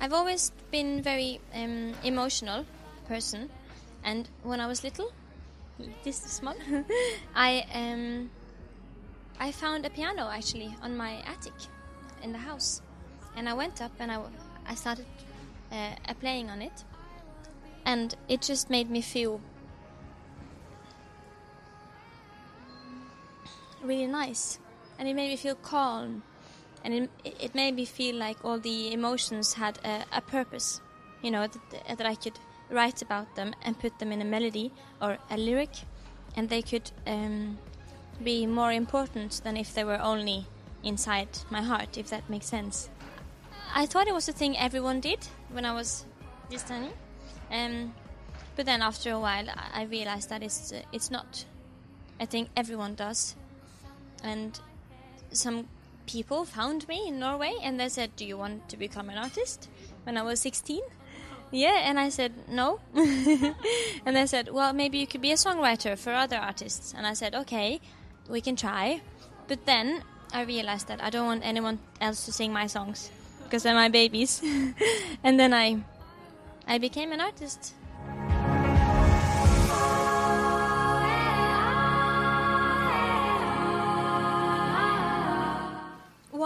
I've always been very um, emotional person, and when I was little, this small, I um, I found a piano actually on my attic in the house, and I went up and I, I started uh, playing on it, and it just made me feel really nice, and it made me feel calm and it, it made me feel like all the emotions had a, a purpose, you know, that, that, I could write about them and put them in a melody or a lyric, and they could um, be more important than if they were only inside my heart, if that makes sense. I thought it was a thing everyone did when I was this tiny, um, but then after a while I realized that it's uh, it's not. I think everyone does, and some people found me in Norway and they said, Do you want to become an artist? When I was 16. Yeah, and I said, No. and they said, Well, maybe you could be a songwriter for other artists. And I said, Okay, we can try. But then I realized that I don't want anyone else to sing my songs because they're my babies. and then I I became an artist.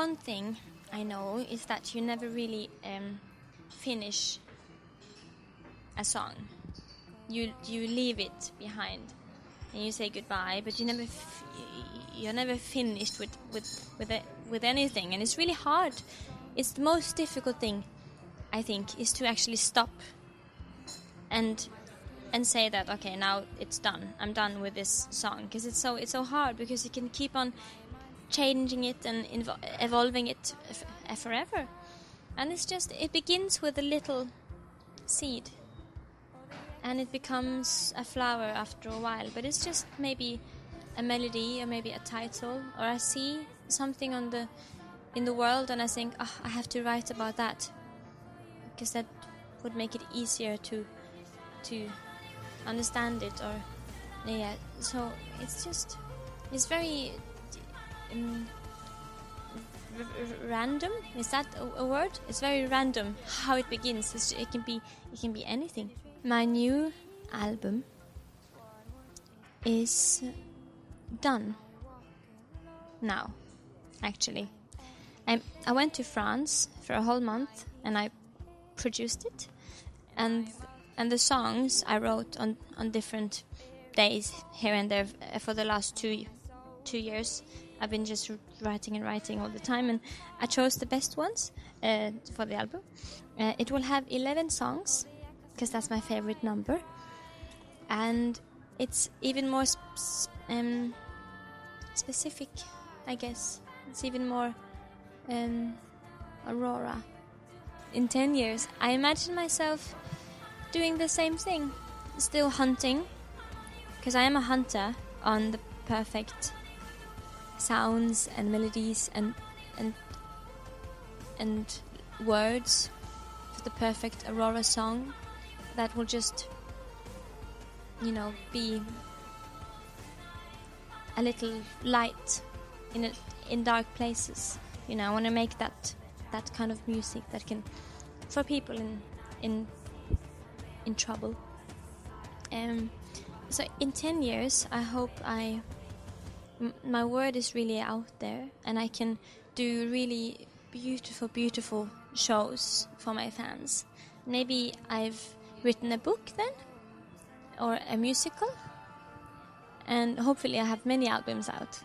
One thing I know is that you never really um, finish a song. You you leave it behind, and you say goodbye, but you never you're never finished with with with it, with anything, and it's really hard. It's the most difficult thing, I think, is to actually stop and and say that okay now it's done i'm done with this song because it's so it's so hard because you can keep on changing it and evolving it forever. And it's just, it begins with a little seed and it becomes a flower after a while. But it's just maybe a melody or maybe a title, or I see something on the in the world and I think, oh, I have to write about that because that would make it easier to to understand it or yeah. So it's just it's very um, random. Is that a, a, word? It's very random how it begins. It's, it can be it can be anything. My new album is done now. Actually, I I went to France for a whole month and I produced it, and and the songs I wrote on on different days here and there for the last two two years I've been just writing and writing all the time, and I chose the best ones uh, for the album. Uh, it will have 11 songs because that's my favorite number, and it's even more sp um, specific, I guess. It's even more um, Aurora. In 10 years, I imagine myself doing the same thing, still hunting, because I am a hunter on the perfect sounds and melodies and and and words for the perfect Aurora song that will just you know be a little light in a, in dark places. You know I want to make that that kind of music that can for people in in in trouble. Um so in 10 years I hope I my word is really out there, and I can do really beautiful, beautiful shows for my fans. Maybe I've written a book then, or a musical, and hopefully I have many albums out.